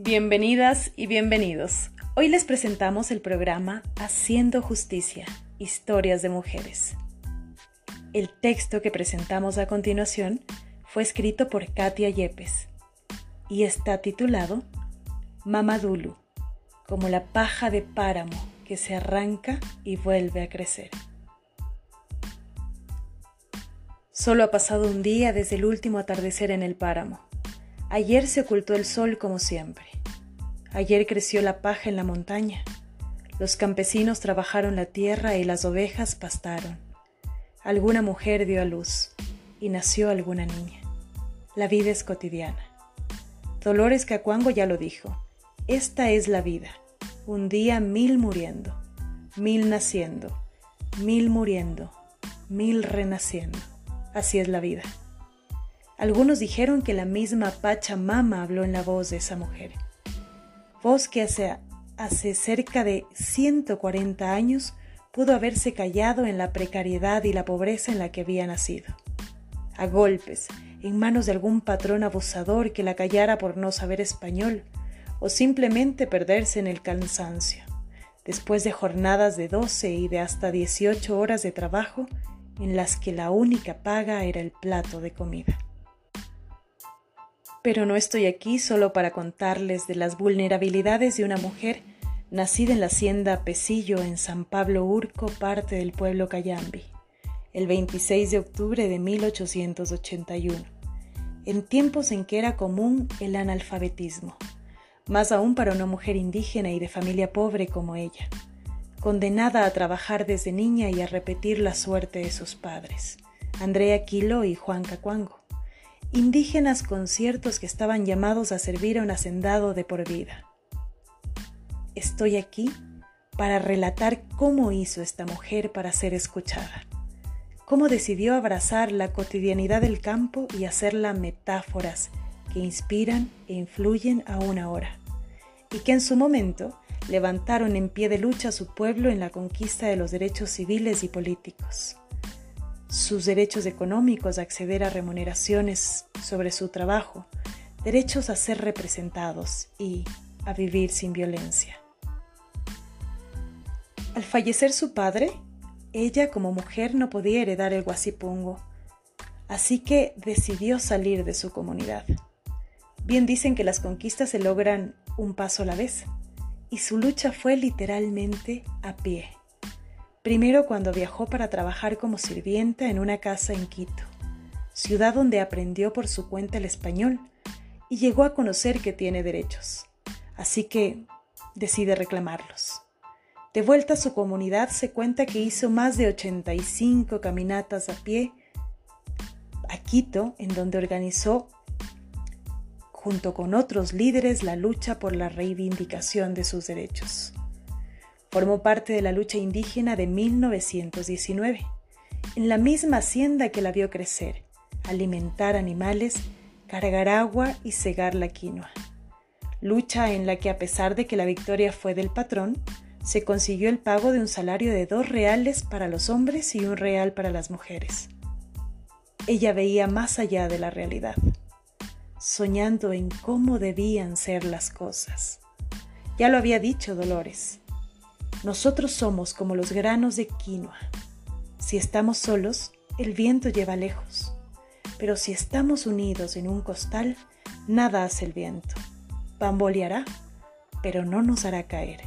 Bienvenidas y bienvenidos. Hoy les presentamos el programa Haciendo Justicia, Historias de Mujeres. El texto que presentamos a continuación fue escrito por Katia Yepes y está titulado Mamadulu, como la paja de páramo que se arranca y vuelve a crecer. Solo ha pasado un día desde el último atardecer en el páramo. Ayer se ocultó el sol como siempre. Ayer creció la paja en la montaña. Los campesinos trabajaron la tierra y las ovejas pastaron. Alguna mujer dio a luz y nació alguna niña. La vida es cotidiana. Dolores Cacuango ya lo dijo. Esta es la vida. Un día mil muriendo, mil naciendo, mil muriendo, mil renaciendo. Así es la vida. Algunos dijeron que la misma Pachamama habló en la voz de esa mujer. Voz que hace, hace cerca de 140 años pudo haberse callado en la precariedad y la pobreza en la que había nacido. A golpes, en manos de algún patrón abusador que la callara por no saber español, o simplemente perderse en el cansancio, después de jornadas de 12 y de hasta 18 horas de trabajo en las que la única paga era el plato de comida. Pero no estoy aquí solo para contarles de las vulnerabilidades de una mujer nacida en la hacienda Pesillo en San Pablo Urco, parte del pueblo Cayambi, el 26 de octubre de 1881, en tiempos en que era común el analfabetismo, más aún para una mujer indígena y de familia pobre como ella, condenada a trabajar desde niña y a repetir la suerte de sus padres, Andrea Quilo y Juan Cacuango indígenas conciertos que estaban llamados a servir a un hacendado de por vida. Estoy aquí para relatar cómo hizo esta mujer para ser escuchada, cómo decidió abrazar la cotidianidad del campo y hacerla metáforas que inspiran e influyen aún ahora, y que en su momento levantaron en pie de lucha a su pueblo en la conquista de los derechos civiles y políticos sus derechos económicos, a acceder a remuneraciones sobre su trabajo, derechos a ser representados y a vivir sin violencia. Al fallecer su padre, ella como mujer no podía heredar el guasipungo, así que decidió salir de su comunidad. Bien dicen que las conquistas se logran un paso a la vez, y su lucha fue literalmente a pie. Primero cuando viajó para trabajar como sirvienta en una casa en Quito, ciudad donde aprendió por su cuenta el español y llegó a conocer que tiene derechos. Así que decide reclamarlos. De vuelta a su comunidad se cuenta que hizo más de 85 caminatas a pie a Quito, en donde organizó junto con otros líderes la lucha por la reivindicación de sus derechos. Formó parte de la lucha indígena de 1919, en la misma hacienda que la vio crecer, alimentar animales, cargar agua y cegar la quinoa. Lucha en la que a pesar de que la victoria fue del patrón, se consiguió el pago de un salario de dos reales para los hombres y un real para las mujeres. Ella veía más allá de la realidad, soñando en cómo debían ser las cosas. Ya lo había dicho Dolores, nosotros somos como los granos de quinoa. Si estamos solos, el viento lleva lejos. Pero si estamos unidos en un costal, nada hace el viento. Bamboleará, pero no nos hará caer.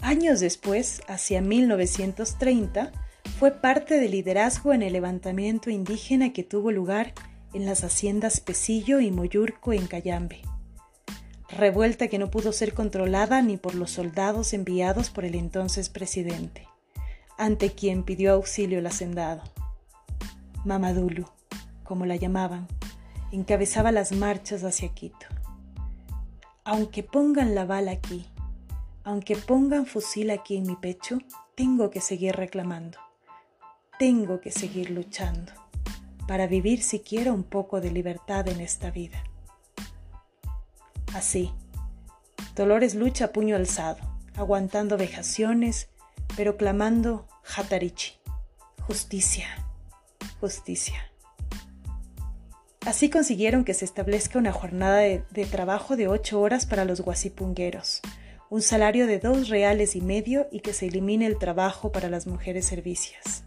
Años después, hacia 1930, fue parte del liderazgo en el levantamiento indígena que tuvo lugar en las haciendas Pesillo y Moyurco en Cayambe revuelta que no pudo ser controlada ni por los soldados enviados por el entonces presidente, ante quien pidió auxilio el hacendado. Mamadulu, como la llamaban, encabezaba las marchas hacia Quito. Aunque pongan la bala aquí, aunque pongan fusil aquí en mi pecho, tengo que seguir reclamando. Tengo que seguir luchando para vivir siquiera un poco de libertad en esta vida. Así. Dolores lucha puño alzado, aguantando vejaciones, pero clamando Hatarichi. Justicia, justicia. Así consiguieron que se establezca una jornada de, trabajo de ocho horas para los guasipungueros, un salario de dos reales y medio y que se elimine el trabajo para las mujeres servicias.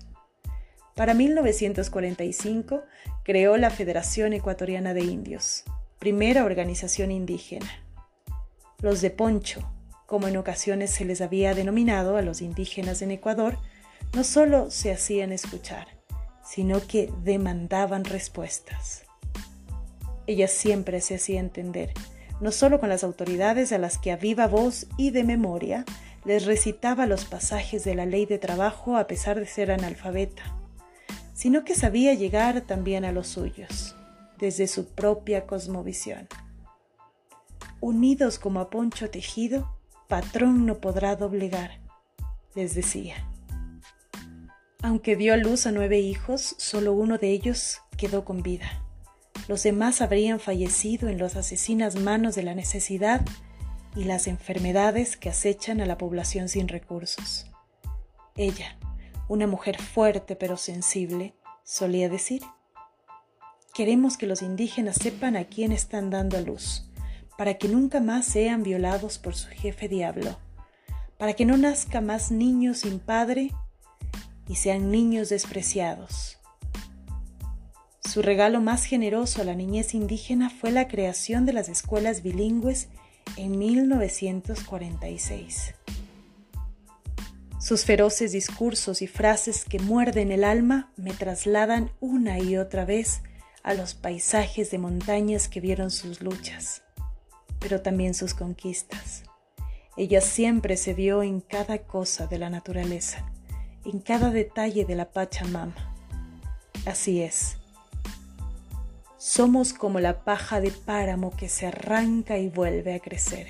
Para 1945 creó la Federación Ecuatoriana de Indios, primera organización indígena. Los de Poncho, como en ocasiones se les había denominado a los indígenas en Ecuador, no solo se hacían escuchar, sino que demandaban respuestas. Ella siempre se hacía entender, no solo con las autoridades a las que a viva voz y de memoria les recitaba los pasajes de la ley de trabajo a pesar de ser analfabeta, sino que sabía llegar también a los suyos, desde su propia cosmovisión. Unidos como a poncho tejido, patrón no podrá doblegar, les decía. Aunque dio a luz a nueve hijos, solo uno de ellos quedó con vida. Los demás habrían fallecido en las asesinas manos de la necesidad y las enfermedades que acechan a la población sin recursos. Ella, una mujer fuerte pero sensible, solía decir, queremos que los indígenas sepan a quién están dando a luz, para que nunca más sean violados por su jefe diablo, para que no nazca más niños sin padre y sean niños despreciados su regalo más generoso a la niñez indígena fue la creación de las escuelas bilingües en 1946. Sus feroces discursos y frases que muerden el alma me trasladan una y otra vez a los paisajes de montañas que vieron sus luchas, pero también sus conquistas. Ella siempre se vio en cada cosa de la naturaleza, en cada detalle de la Pachamama. Así es, somos como la paja de páramo que se arranca y vuelve a crecer.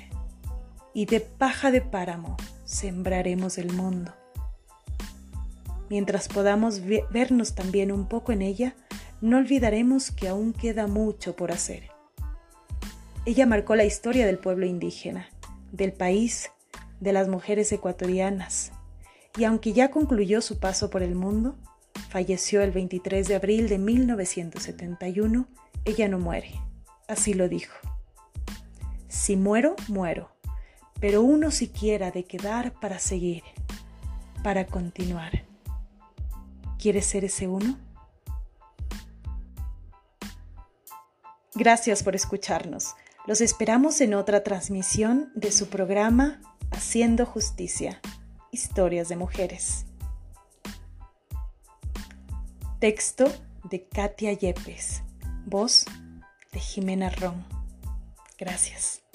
Y de paja de páramo sembraremos el mundo. Mientras podamos vernos también un poco en ella, no olvidaremos que aún queda mucho por hacer. Ella marcó la historia del pueblo indígena, del país, de las mujeres ecuatorianas, y aunque ya concluyó su paso por el mundo, falleció el 23 de abril de 1971 ella no muere. Así lo dijo. Si muero, muero, pero uno siquiera de quedar para seguir, para continuar. ¿Quieres ser ese uno? Gracias por escucharnos. Los esperamos en otra transmisión de su programa Haciendo Justicia, Historias de Mujeres. Texto de Katia Yepes. Voz de Jimena Ron. Gracias.